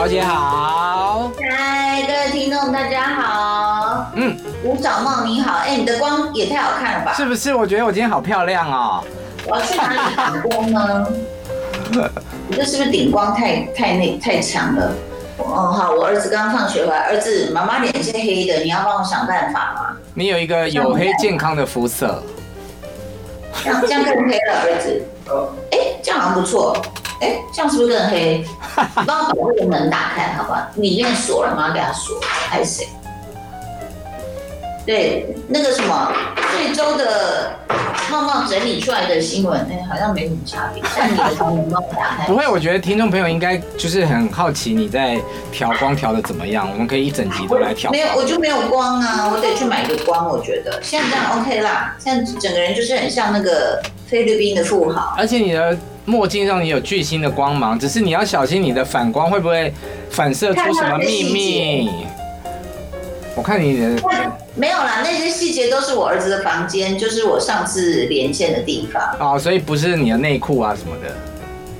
桃姐好。嗨，各位听众大家好。嗯，吴小茂你好，哎、欸，你的光也太好看了吧？是不是？我觉得我今天好漂亮哦。我要去哪里打光呢？你这是不是顶光太太那太强了？哦，好，我儿子刚放学回来，儿子，妈妈脸是黑的，你要帮我想办法吗？你有一个黝黑健康的肤色，这样这样更黑了，儿子。哎、欸，这样好像不错。哎、欸，这样是不是更黑？你帮我把这个门打开，好不好？里面锁了吗？给他锁。还是谁？对，那个什么，这周的茂茂整理出来的新闻，哎、欸，好像没什么差别。但你的窗门帮我打开。不会，我觉得听众朋友应该就是很好奇你在调光调的怎么样，我们可以一整集都来调。没有，我就没有光啊，我得去买个光。我觉得现在这样 OK 啦，现在整个人就是很像那个菲律宾的富豪。而且你的墨镜上你有巨星的光芒，只是你要小心你的反光会不会反射出什么秘密。我看你的。没有啦，那些细节都是我儿子的房间，就是我上次连线的地方。哦，所以不是你的内裤啊什么的。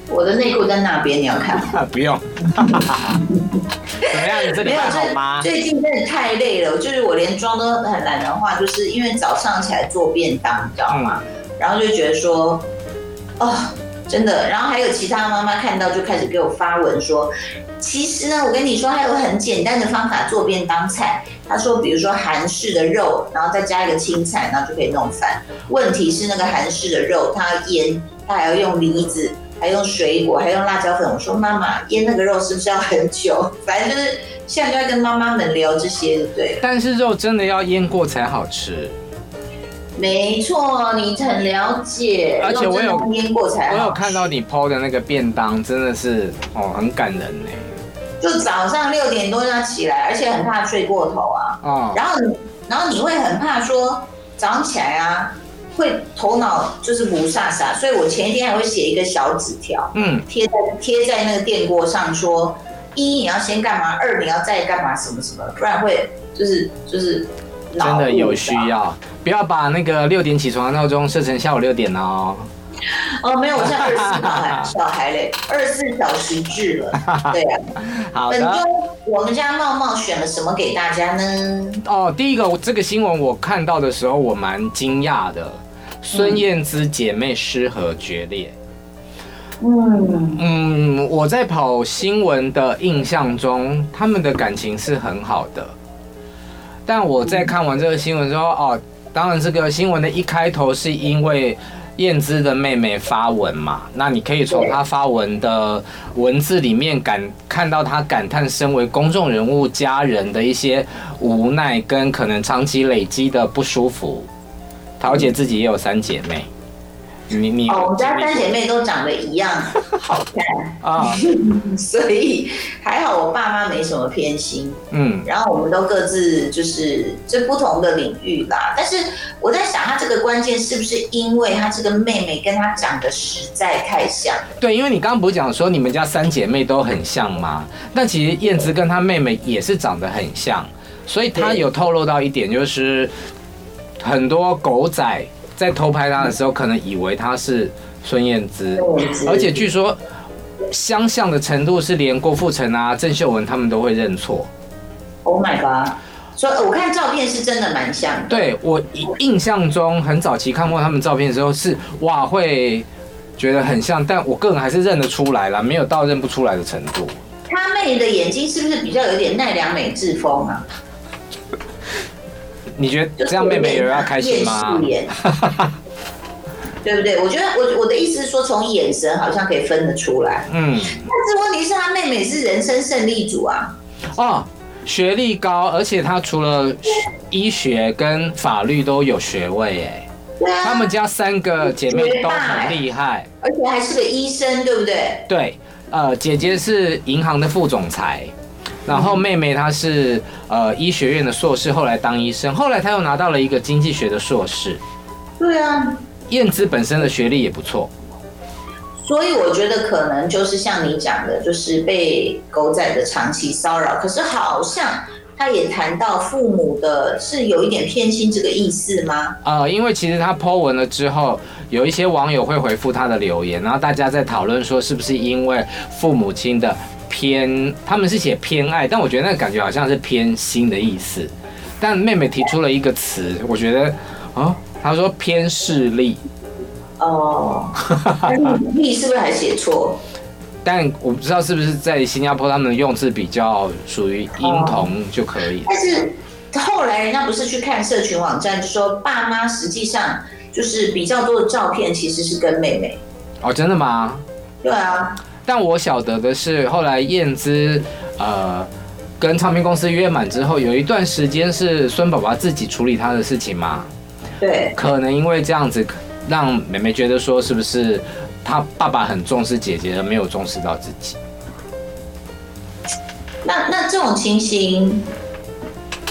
我的内裤在那边，你要看吗？不用。怎么样？你这里还好吗？最近真的太累了，就是我连妆都很懒的话，就是因为早上起来做便当，你知道吗？嗯、然后就觉得说，哦，真的。然后还有其他妈妈看到就开始给我发文说。其实呢，我跟你说，还有很简单的方法做便当菜。他说，比如说韩式的肉，然后再加一个青菜，然后就可以弄饭。问题是那个韩式的肉，它要腌，它还要用梨子，还用水果，还用辣椒粉。我说妈妈，腌那个肉是不是要很久？反正就是现在就在跟妈妈们聊这些，对不对？但是肉真的要腌过才好吃。没错，你很了解，而且我有腌过才好。我有看到你 PO 的那个便当，真的是哦，很感人呢。就早上六点多要起来，而且很怕睡过头啊。哦。然后你，然后你会很怕说早上起来啊，会头脑就是雾煞煞，所以我前一天还会写一个小纸条，嗯，贴在贴在那个电锅上说，说一你要先干嘛，二你要再干嘛，什么什么，不然会就是就是。真的有需要，不要把那个六点起床的闹钟设成下午六点哦。哦，没有，我现在二十四小孩小孩嘞，二十四小时制了。对啊，好的。本周我们家茂茂选了什么给大家呢？哦，第一个，这个新闻我看到的时候我蛮惊讶的，孙燕姿姐妹失和决裂。嗯嗯，我在跑新闻的印象中，他们的感情是很好的。但我在看完这个新闻之后，哦，当然这个新闻的一开头是因为。燕姿的妹妹发文嘛，那你可以从她发文的文字里面感看到她感叹身为公众人物家人的一些无奈跟可能长期累积的不舒服。桃姐自己也有三姐妹。你你哦，我们家三姐妹都长得一样 好看啊，所以还好我爸妈没什么偏心，嗯，然后我们都各自就是这不同的领域啦。但是我在想，他这个关键是不是因为他这个妹妹跟他长得实在太像？对，因为你刚刚不是讲说你们家三姐妹都很像吗？但其实燕姿跟她妹妹也是长得很像，所以她有透露到一点，就是很多狗仔。在偷拍他的时候，可能以为他是孙燕姿，而且据说相像的程度是连郭富城啊、郑秀文他们都会认错。Oh my god！所以我看照片是真的蛮像的。对，我印象中很早期看过他们照片的时候是哇，会觉得很像，但我个人还是认得出来了，没有到认不出来的程度。他妹的眼睛是不是比较有点奈良美智风啊？你觉得这样妹妹有人要开心吗？对不对？我觉得我我的意思是说，从眼神好像可以分得出来。嗯，但是问题是，他妹妹是人生胜利组啊。哦，学历高，而且她除了医学跟法律都有学位，哎。对啊。他们家三个姐妹都很厉害，而且还是个医生，对不对？对，呃，姐姐是银行的副总裁。然后妹妹她是呃医学院的硕士，后来当医生，后来她又拿到了一个经济学的硕士。对啊，燕姿本身的学历也不错，所以我觉得可能就是像你讲的，就是被狗仔的长期骚扰。可是好像他也谈到父母的是有一点偏心这个意思吗？呃，因为其实他 po 文了之后，有一些网友会回复他的留言，然后大家在讨论说是不是因为父母亲的。偏，他们是写偏爱，但我觉得那个感觉好像是偏心的意思。但妹妹提出了一个词，我觉得，哦，她说偏势利。哦，利是不是还写错？但我不知道是不是在新加坡，他们用字比较属于音同就可以。但是后来人家不是去看社群网站，就说爸妈实际上就是比较多的照片其实是跟妹妹。哦，真的吗？对啊。但我晓得的是，后来燕姿呃跟唱片公司约满之后，有一段时间是孙宝宝自己处理他的事情嘛。对。可能因为这样子，让妹妹觉得说是不是？他爸爸很重视姐姐，而没有重视到自己。那那这种情形，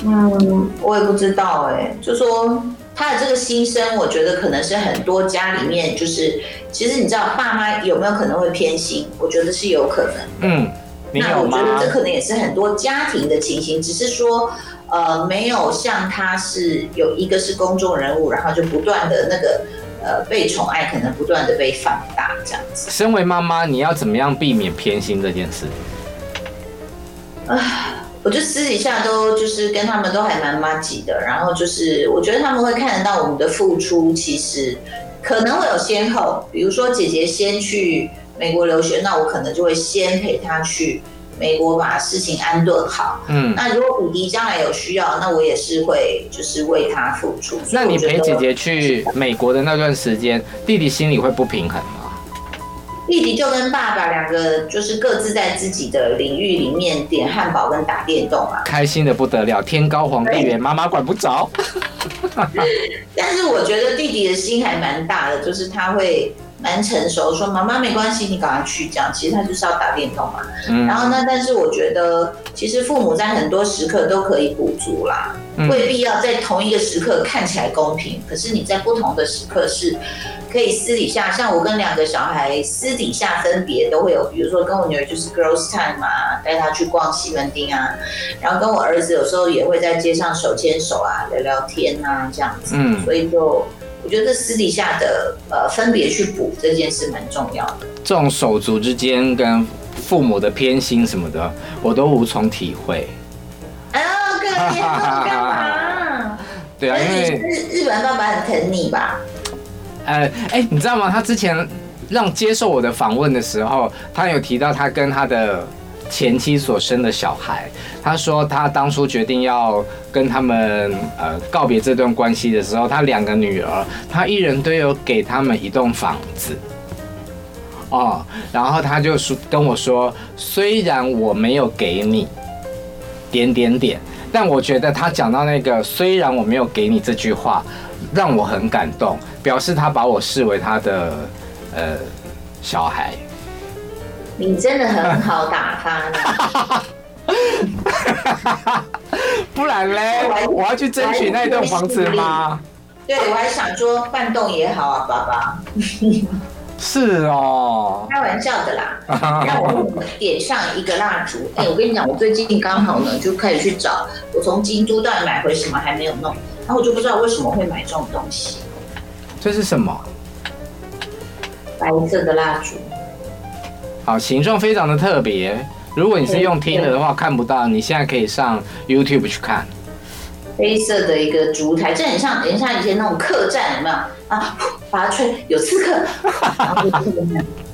嗯，我也不知道哎、欸。就说他的这个心声，我觉得可能是很多家里面，就是其实你知道，爸妈有没有可能会偏心？我觉得是有可能。嗯，那我觉得这可能也是很多家庭的情形，只是说呃，没有像他是有一个是公众人物，然后就不断的那个。呃，被宠爱可能不断的被放大，这样子。身为妈妈，你要怎么样避免偏心这件事？啊，我就私底下都就是跟他们都还蛮麻吉的，然后就是我觉得他们会看得到我们的付出，其实可能会有先后。比如说姐姐先去美国留学，那我可能就会先陪她去。美国把事情安顿好，嗯，那如果弟弟将来有需要，那我也是会就是为他付出。那你陪姐姐去美国的那段时间，弟弟心里会不平衡吗？弟弟就跟爸爸两个就是各自在自己的领域里面点汉堡跟打电动啊，开心的不得了，天高皇帝远，妈妈管不着。但是我觉得弟弟的心还蛮大的，就是他会。蛮成熟，说妈妈没关系，你赶快去这样。其实他就是要打电动嘛。嗯。然后呢，但是我觉得，其实父母在很多时刻都可以补足啦，未必要在同一个时刻看起来公平。可是你在不同的时刻是，可以私底下，像我跟两个小孩私底下分别都会有，比如说跟我女儿就是 girls time 啊，带她去逛西门町啊，然后跟我儿子有时候也会在街上手牵手啊，聊聊天啊这样子。嗯。所以就。我觉得私底下的呃分别去补这件事蛮重要的。这种手足之间跟父母的偏心什么的，我都无从体会。哎呀，哥，你干嘛？对啊，因为日日本爸爸很疼你吧？呃，哎，你知道吗？他之前让接受我的访问的时候，他有提到他跟他的。前妻所生的小孩，他说他当初决定要跟他们呃告别这段关系的时候，他两个女儿，他一人都有给他们一栋房子，哦，然后他就说跟我说，虽然我没有给你点点点，但我觉得他讲到那个虽然我没有给你这句话，让我很感动，表示他把我视为他的呃小孩。你真的很好打发，不然嘞？我要去争取那栋房子吗？对，我还想说半栋也好啊，爸爸。是哦，开玩笑的啦。让我点上一个蜡烛。哎，我跟你讲，我最近刚好呢，就开始去找，我从京都到底买回什么还没有弄，然后我就不知道为什么会买这种东西。这是什么？白色的蜡烛。好，形状非常的特别。如果你是用听的的话，看不到。你现在可以上 YouTube 去看。黑色的一个烛台，这很像，很像以前那种客栈，有没有啊？把它吹，有刺客，然后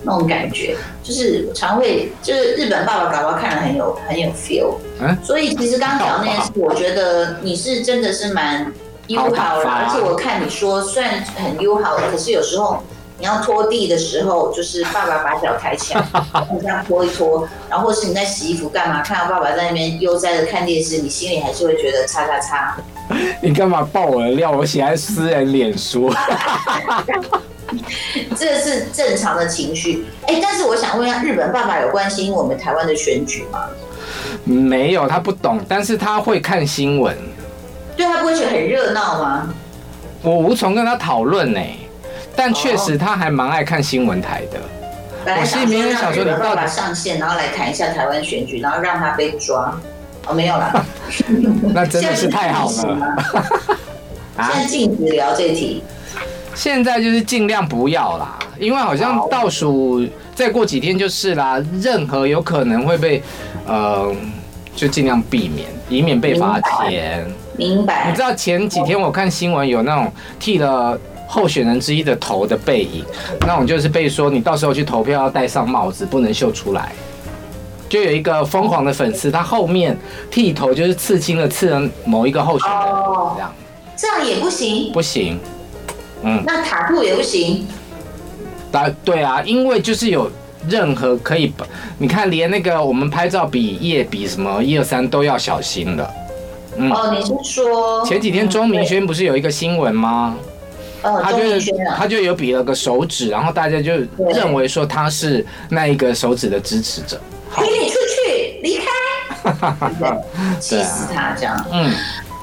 那种感觉，就是常会，就是日本爸爸搞不好看了很有很有 feel。嗯。所以其实刚刚讲那件事，我觉得你是真的是蛮友好的，而且我看你说虽然很友好，可是有时候。你要拖地的时候，就是爸爸把脚抬起来，你这样拖一拖，然后或是你在洗衣服干嘛，看到爸爸在那边悠哉的看电视，你心里还是会觉得叉叉叉。你干嘛爆我的料？我写在私人脸书。这是正常的情绪。哎，但是我想问一下，日本爸爸有关心我们台湾的选举吗？没有，他不懂，但是他会看新闻。对，他不会觉得很热闹吗？我无从跟他讨论呢。但确实，他还蛮爱看新闻台的。我心里面想说，你爸爸上线，然后来谈一下台湾选举，然后让他被抓。哦，没有啦。那真的是太好了。现在禁止聊 这题。现在就是尽量不要啦。因为好像倒数再过几天就是啦，任何有可能会被，呃，就尽量避免，以免被罚钱。明白。你知道前几天我看新闻有那种剃了候选人之一的头的背影，那种就是被说你到时候去投票要戴上帽子，不能秀出来。就有一个疯狂的粉丝，他后面剃头就是刺青了，刺了某一个候选人，这样。这样也不行。不行。嗯。那塔布也不行。啊对啊，因为就是有任何可以，你看连那个我们拍照比页比什么一二三都要小心的。嗯、哦，你是说前几天钟明轩不是有一个新闻吗？哦，他就他就有比了个手指，然后大家就认为说他是那一个手指的支持者。请你出去，离开，气死他这样。嗯，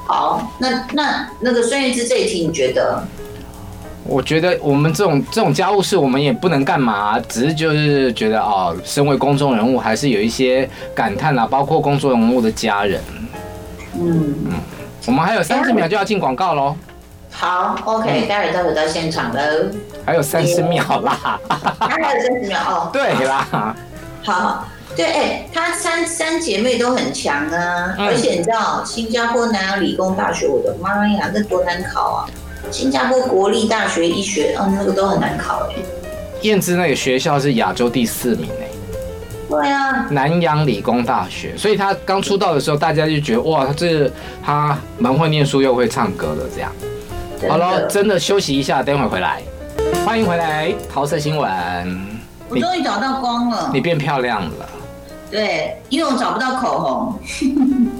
好，那那那个孙燕姿这一题，你觉得？我觉得我们这种这种家务事，我们也不能干嘛，只是就是觉得哦，身为公众人物，还是有一些感叹啦，包括公众人物的家人。嗯嗯，我们还有三十秒就要进广告喽。好，OK，待会儿待会到现场喽。还有三十秒啦。还有三十秒哦。对啦。好，对，哎，她三三姐妹都很强啊，而且你知道新加坡南洋理工大学，我的妈呀，那多难考啊！新加坡国立大学医学，嗯，那个都很难考哎。燕姿那个学校是亚洲第四名哎。对啊。南洋理工大学，所以他刚出道的时候，大家就觉得哇，他这他蛮会念书又会唱歌的这样。好了，真的休息一下，等会回来。欢迎回来，桃色新闻。我终于找到光了。你变漂亮了。对，因为我找不到口红。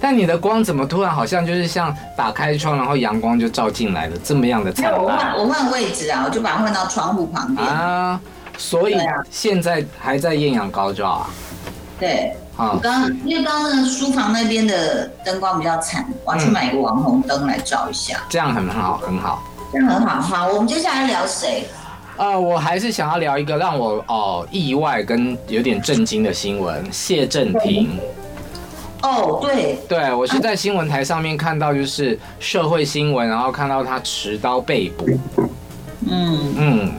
但你的光怎么突然好像就是像打开窗，然后阳光就照进来了这么样的灿烂？我换我换位置啊，我就把它换到窗户旁边啊。所以现在还在艳阳高照啊？对，好。我刚因为刚刚那个书房那边的灯光比较惨，我要去买一个网红灯来照一下。这样很好，很好。这样很好。好，我们接下来聊谁？呃，我还是想要聊一个让我哦意外跟有点震惊的新闻，谢震廷。哦，对，对，我是在新闻台上面看到，就是社会新闻，然后看到他持刀被捕。嗯嗯，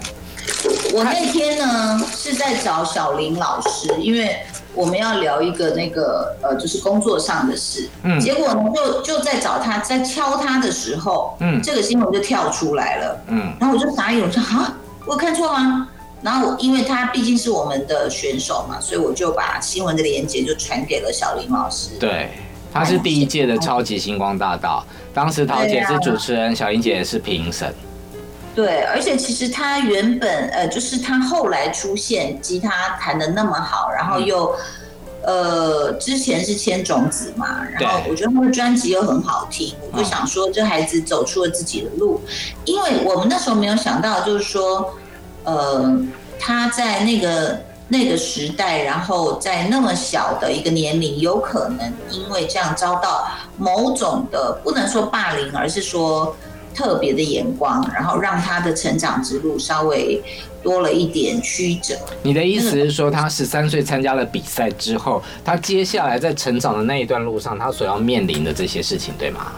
我那天呢是在找小林老师，因为我们要聊一个那个呃，就是工作上的事。嗯，结果呢，就就在找他，在敲他的时候，嗯，这个新闻就跳出来了。嗯，然后我就傻眼，我说啊，我有看错吗？然后我，因为他毕竟是我们的选手嘛，所以我就把新闻的连接就传给了小林老师。对，他是第一届的超级星光大道，当时桃姐是主持人，小林姐也是评审。对，而且其实他原本呃，就是他后来出现，吉他弹的那么好，然后又呃，之前是签种子嘛，然后我觉得他的专辑又很好听，我就想说这孩子走出了自己的路，因为我们那时候没有想到，就是说。呃，他在那个那个时代，然后在那么小的一个年龄，有可能因为这样遭到某种的不能说霸凌，而是说特别的眼光，然后让他的成长之路稍微多了一点曲折。你的意思是说，他十三岁参加了比赛之后，他接下来在成长的那一段路上，他所要面临的这些事情，对吗？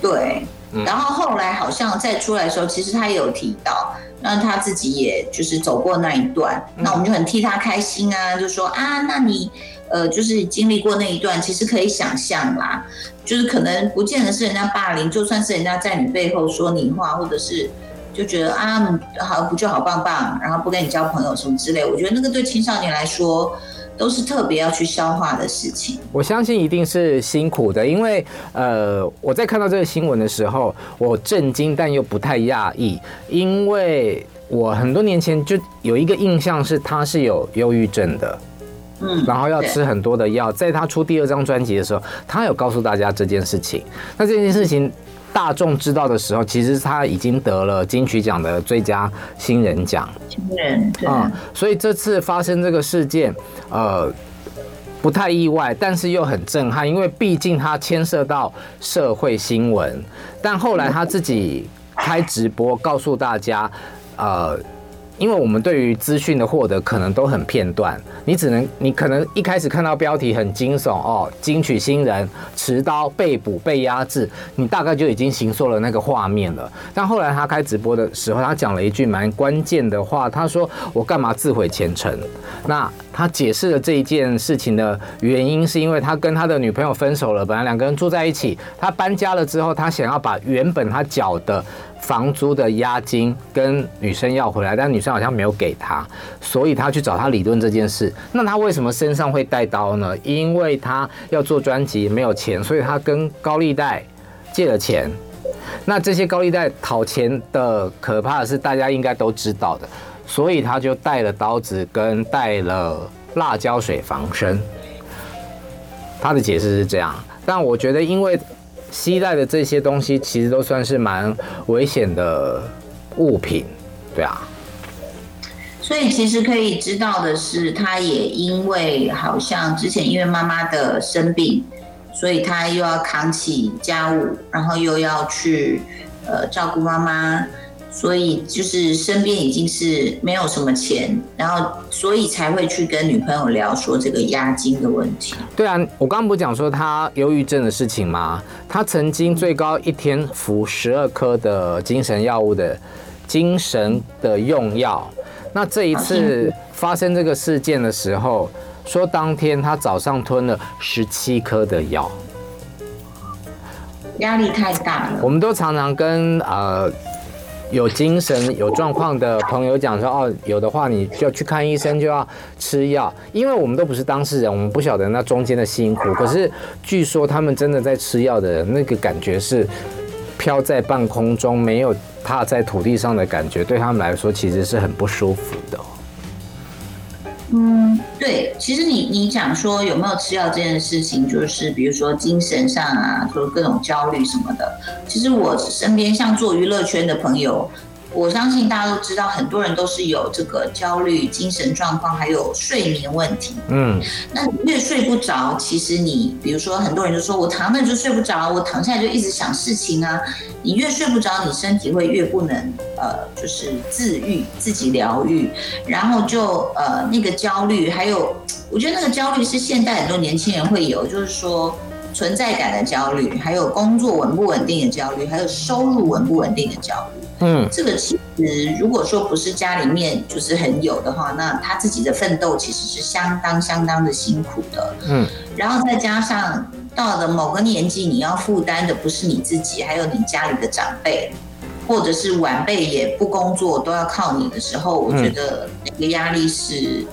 对。然后后来好像再出来的时候，其实他也有提到，那他自己也就是走过那一段，那我们就很替他开心啊，就说啊，那你呃就是经历过那一段，其实可以想象啦，就是可能不见得是人家霸凌，就算是人家在你背后说你话，或者是就觉得啊好不就好棒棒，然后不跟你交朋友什么之类，我觉得那个对青少年来说。都是特别要去消化的事情。我相信一定是辛苦的，因为呃，我在看到这个新闻的时候，我震惊但又不太讶异，因为我很多年前就有一个印象是他是有忧郁症的，嗯，然后要吃很多的药。在他出第二张专辑的时候，他有告诉大家这件事情。那这件事情。大众知道的时候，其实他已经得了金曲奖的最佳新人奖。新人，对。嗯，所以这次发生这个事件，呃，不太意外，但是又很震撼，因为毕竟他牵涉到社会新闻。但后来他自己开直播告诉大家，呃，因为我们对于资讯的获得可能都很片段，你只能你可能一开始看到标题很惊悚哦，金曲新人持刀被捕被压制，你大概就已经形塑了那个画面了。但后来他开直播的时候，他讲了一句蛮关键的话，他说：“我干嘛自毁前程？”那他解释了这一件事情的原因，是因为他跟他的女朋友分手了，本来两个人住在一起，他搬家了之后，他想要把原本他缴的。房租的押金跟女生要回来，但女生好像没有给他，所以他去找他理论这件事。那他为什么身上会带刀呢？因为他要做专辑没有钱，所以他跟高利贷借了钱。那这些高利贷讨钱的可怕的是，大家应该都知道的，所以他就带了刀子跟带了辣椒水防身。他的解释是这样，但我觉得因为。携带的这些东西其实都算是蛮危险的物品，对啊。所以其实可以知道的是，他也因为好像之前因为妈妈的生病，所以他又要扛起家务，然后又要去呃照顾妈妈。所以就是身边已经是没有什么钱，然后所以才会去跟女朋友聊说这个押金的问题。对啊，我刚刚不讲说他忧郁症的事情吗？他曾经最高一天服十二颗的精神药物的精神的用药。那这一次发生这个事件的时候，说当天他早上吞了十七颗的药，压力太大了。我们都常常跟呃。有精神有状况的朋友讲说哦，有的话你就要去看医生，就要吃药，因为我们都不是当事人，我们不晓得那中间的辛苦。可是据说他们真的在吃药的人，那个感觉是飘在半空中，没有踏在土地上的感觉，对他们来说其实是很不舒服的。嗯，对，其实你你讲说有没有吃药这件事情，就是比如说精神上啊，说各种焦虑什么的，其实我身边像做娱乐圈的朋友。我相信大家都知道，很多人都是有这个焦虑、精神状况，还有睡眠问题。嗯，那你越睡不着，其实你，比如说很多人就说我躺那就睡不着，我躺下来就一直想事情啊。你越睡不着，你身体会越不能呃，就是自愈、自己疗愈，然后就呃那个焦虑，还有我觉得那个焦虑是现代很多年轻人会有，就是说存在感的焦虑，还有工作稳不稳定的焦虑，还有收入稳不稳定的焦虑。嗯，这个其实如果说不是家里面就是很有的话，那他自己的奋斗其实是相当相当的辛苦的。嗯，然后再加上到了某个年纪，你要负担的不是你自己，还有你家里的长辈，或者是晚辈也不工作都要靠你的时候，我觉得那个压力是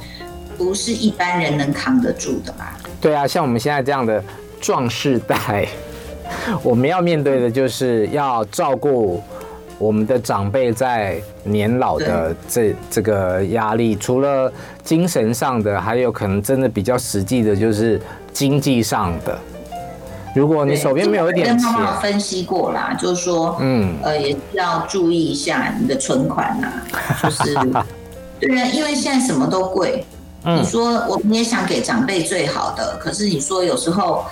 不是一般人能扛得住的吧？对啊，像我们现在这样的壮士代，我们要面对的就是要照顾。我们的长辈在年老的这这个压力，除了精神上的，还有可能真的比较实际的，就是经济上的。如果你手边没有一点钱，跟妈妈分析过啦，就是说，嗯，呃，也是要注意一下你的存款呐，就是，对啊，因为现在什么都贵。你说我们也想给长辈最好的，可是你说有时候，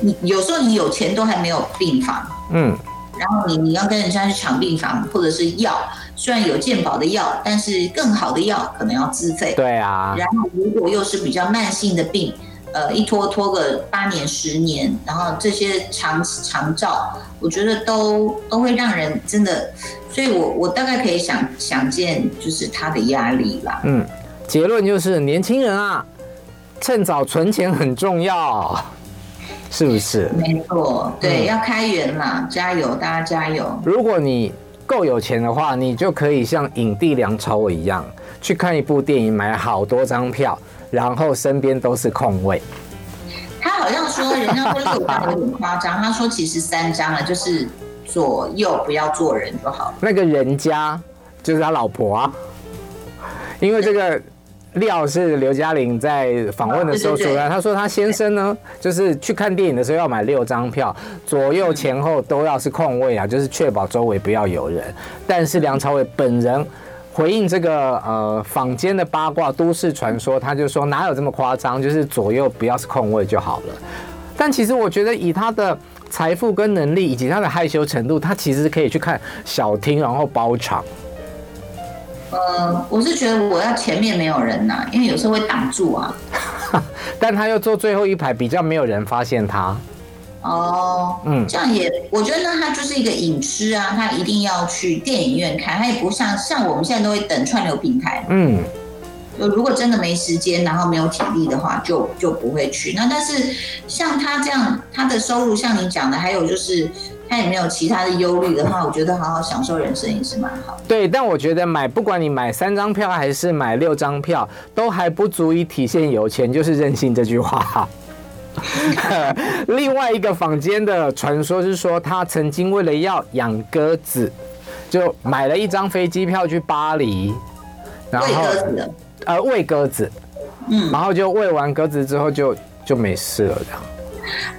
你有时候你有钱都还没有病房，嗯。然后你你要跟人家去抢病房，或者是药，虽然有健保的药，但是更好的药可能要自费。对啊。然后如果又是比较慢性的病，呃，一拖拖个八年十年，然后这些长长照，我觉得都都会让人真的，所以我我大概可以想想见，就是他的压力啦。嗯，结论就是年轻人啊，趁早存钱很重要。是不是？没错，对，嗯、要开源啦，加油，大家加油！如果你够有钱的话，你就可以像影帝梁朝伟一样，去看一部电影，买好多张票，然后身边都是空位。他好像说，人家说六张有点夸张，他说其实三张啊，就是左右不要坐人就好了。那个人家就是他老婆啊，因为这个。料是刘嘉玲在访问的时候说的，他说他先生呢，就是去看电影的时候要买六张票，左右前后都要是空位啊，就是确保周围不要有人。但是梁朝伟本人回应这个呃坊间的八卦都市传说，他就说哪有这么夸张，就是左右不要是空位就好了。但其实我觉得以他的财富跟能力以及他的害羞程度，他其实可以去看小厅然后包场。呃，我是觉得我要前面没有人呐、啊，因为有时候会挡住啊。但他又坐最后一排，比较没有人发现他。哦，嗯，这样也，我觉得呢，他就是一个影痴啊，他一定要去电影院看，他也不像像我们现在都会等串流平台。嗯，就如果真的没时间，然后没有体力的话，就就不会去。那但是像他这样，他的收入像你讲的，还有就是。他也没有其他的忧虑的话，我觉得好好享受人生也是蛮好的。对，但我觉得买不管你买三张票还是买六张票，都还不足以体现有钱就是任性这句话。另外一个坊间的传说是说，他曾经为了要养鸽子，就买了一张飞机票去巴黎，然后喂鸽子，呃，喂鸽子，嗯，然后就喂完鸽子之后就就没事了，这样。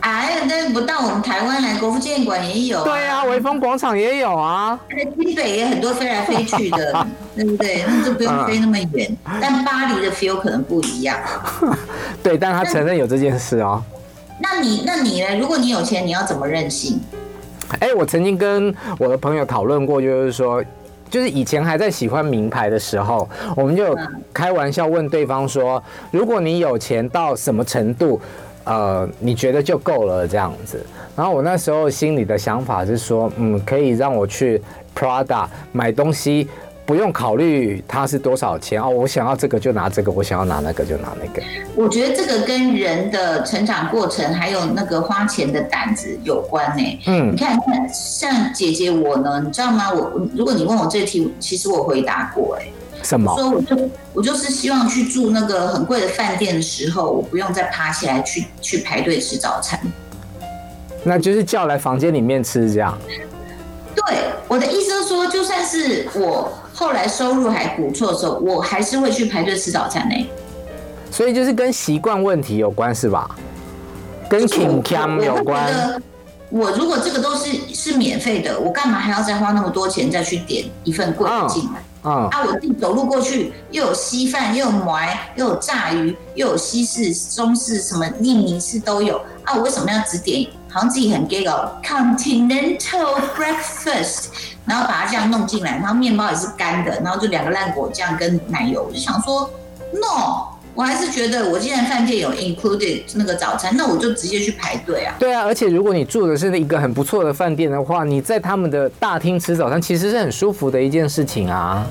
哎，那不到我们台湾来，国父纪念馆也有、啊。对啊，威风广场也有啊。台北也很多飞来飞去的，对不对？那就不用飞那么远。但巴黎的 feel 可能不一样。对，但他承认有这件事哦。那你，那你呢？如果你有钱，你要怎么任性？哎，我曾经跟我的朋友讨论过，就是说，就是以前还在喜欢名牌的时候，我们就开玩笑问对方说，如果你有钱到什么程度？呃，你觉得就够了这样子。然后我那时候心里的想法是说，嗯，可以让我去 Prada 买东西，不用考虑它是多少钱哦。我想要这个就拿这个，我想要拿那个就拿那个。我觉得这个跟人的成长过程还有那个花钱的胆子有关呢。嗯，你看，像姐姐我呢，你知道吗？我如果你问我这题，其实我回答过哎。什么？所以我就我就是希望去住那个很贵的饭店的时候，我不用再爬起来去去排队吃早餐。那就是叫来房间里面吃这样。对，我的意思是说，就算是我后来收入还不错的时候，我还是会去排队吃早餐呢。所以就是跟习惯问题有关是吧？跟倾向有关。我如果这个都是是免费的，我干嘛还要再花那么多钱再去点一份贵的进来？啊！啊！我自己走路过去，又有稀饭，又有馍，又有炸鱼，又有西式、中式，什么印尼式都有。啊！我为什么要只点？好像自己很 gay 哦，Continental breakfast，然后把它这样弄进来，然后面包也是干的，然后就两个烂果酱跟奶油，我就想说，no。我还是觉得，我既然饭店有 included 那个早餐，那我就直接去排队啊。对啊，而且如果你住的是一个很不错的饭店的话，你在他们的大厅吃早餐，其实是很舒服的一件事情啊。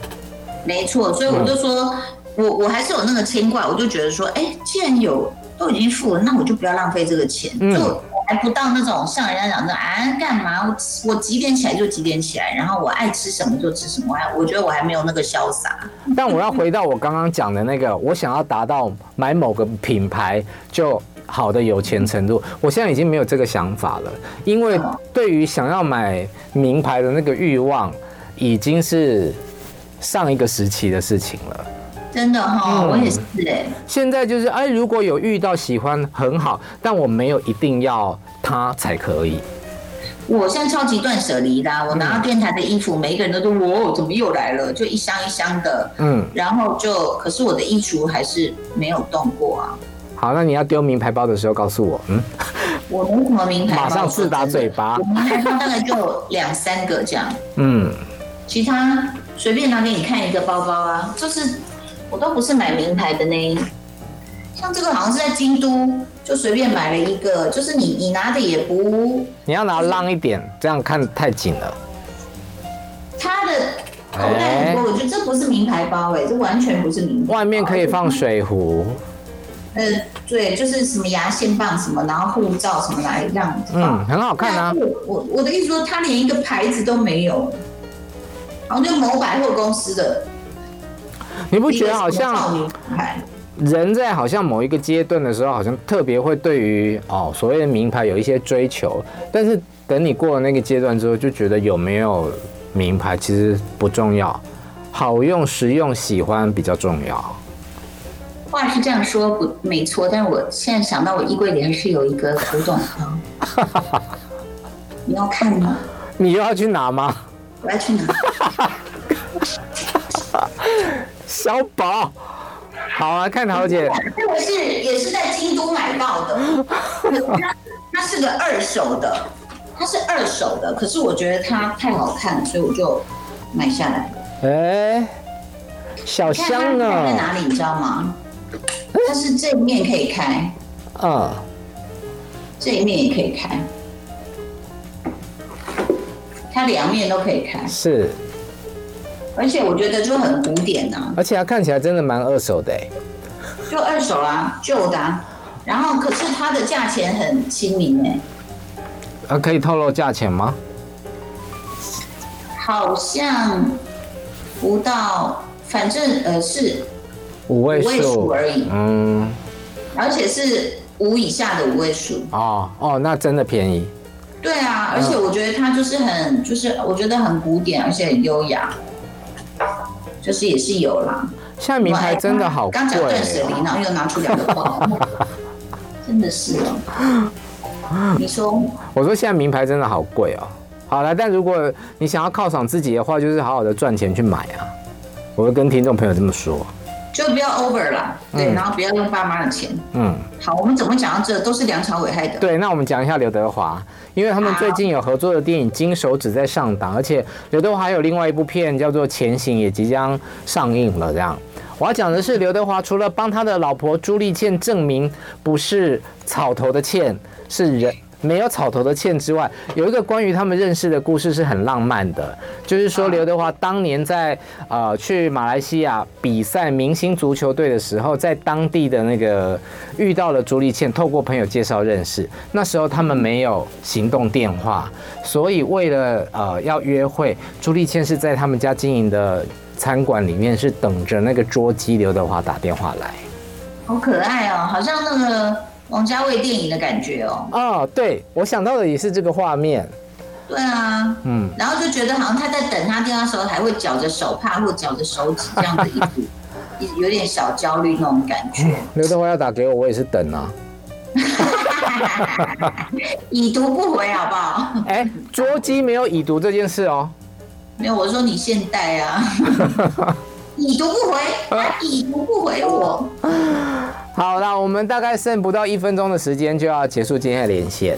没错，所以我就说，嗯、我我还是有那个牵挂，我就觉得说，哎，既然有都已经付了，那我就不要浪费这个钱。嗯。就还不到那种像人家讲的啊，干嘛？我我几点起来就几点起来，然后我爱吃什么就吃什么。我还我觉得我还没有那个潇洒。但我要回到我刚刚讲的那个，我想要达到买某个品牌就好的有钱程度，我现在已经没有这个想法了，因为对于想要买名牌的那个欲望，已经是上一个时期的事情了。真的哈、我也是哎。现在就是哎，如果有遇到喜欢很好，但我没有一定要他才可以。我现在超级断舍离啦，我拿到电台的衣服，嗯、每一个人都说：“我怎么又来了？”就一箱一箱的，嗯，然后就可是我的衣橱还是没有动过啊。好，那你要丢名牌包的时候告诉我，嗯。我没什么名牌包，马上自打嘴巴。我名牌包大概就两三个这样，嗯，其他随便拿给你看一个包包啊，就是。我都不是买名牌的呢，像这个好像是在京都就随便买了一个，就是你你拿的也不，你要拿浪一点，这样看太紧了。它的口袋很多，欸、我觉得这不是名牌包哎、欸，这完全不是名牌。外面可以放水壶。呃，对，就是什么牙线棒什么，然后护照什么来这样子。嗯，很好看啊。我我我的意思说，它连一个牌子都没有，好像就某百货公司的。你不觉得好像人在好像某一个阶段的时候，好像特别会对于哦所谓的名牌有一些追求，但是等你过了那个阶段之后，就觉得有没有名牌其实不重要，好用、实用、喜欢比较重要。话是这样说不没错，但是我现在想到我衣柜里还是有一个古董包，你要看吗？你又要去拿吗？我要去拿。小宝，好啊，看桃姐，这个是也是在京都买到的，它它是个二手的，它是二手的，可是我觉得它太好看，所以我就买下来了。哎，小香呢？开在哪里？你知道吗？它是这一面可以开，嗯，这一面也可以开，它两面都可以开。是，而且我觉得就很古典啊，而且它看起来真的蛮二手的哎，就二手啊，旧的啊。然后可是它的价钱很亲民哎，啊，可以透露价钱吗？好像不到，反正呃是五位数而已，嗯，而且是五以下的五位数。哦哦，那真的便宜。对啊，而且我觉得它就是很，就是我觉得很古典，而且很优雅，就是也是有啦。现在名牌真的好贵，刚讲断舍离，然后又拿出两个包。真的是哦，你说？我说现在名牌真的好贵哦。好了，但如果你想要犒赏自己的话，就是好好的赚钱去买啊。我会跟听众朋友这么说，就不要 over 了，对，嗯、然后不要用爸妈的钱。嗯，好，我们怎么讲到这都是梁朝伟害的。对，那我们讲一下刘德华，因为他们最近有合作的电影《金手指》在上档，而且刘德华还有另外一部片叫做《前行》也即将上映了，这样。我要讲的是，刘德华除了帮他的老婆朱丽倩证明不是草头的倩，是人没有草头的倩之外，有一个关于他们认识的故事是很浪漫的，就是说刘德华当年在呃去马来西亚比赛明星足球队的时候，在当地的那个遇到了朱丽倩，透过朋友介绍认识，那时候他们没有行动电话，所以为了呃要约会，朱丽倩是在他们家经营的。餐馆里面是等着那个捉鸡，刘德华打电话来，好可爱哦，好像那个王家卫电影的感觉哦。哦，对，我想到的也是这个画面。对啊，嗯，然后就觉得好像他在等他电话的时候，还会绞着手帕或绞着手指这样子一副，有点小焦虑那种感觉。刘德华要打给我，我也是等啊。已读不回，好不好？哎，捉鸡没有已读这件事哦。没有，我说你现代啊，已读不回，他已读不回我。好了，我们大概剩不到一分钟的时间就要结束今天的连线。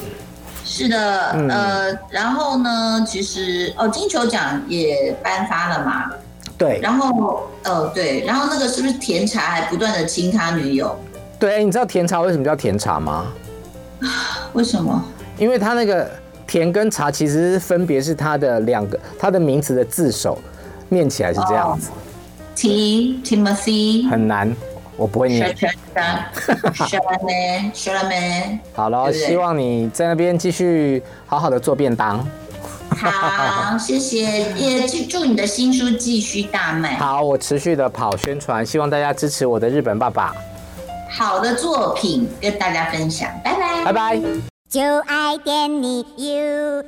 是的，嗯、呃，然后呢，其实哦，金球奖也颁发了嘛。对。然后，呃，对，然后那个是不是甜茶还不断的亲他女友？对，你知道甜茶为什么叫甜茶吗？为什么？因为他那个。甜跟茶其实分别是他的两个，他的名词的字首念起来是这样子。T Timothy 很难，我不会念。好了，希望你在那边继续好好的做便当。好，谢谢，也祝你的新书继续大卖。好，我持续的跑宣传，希望大家支持我的日本爸爸。好的作品跟大家分享，拜拜，拜拜。就爱点你 UFO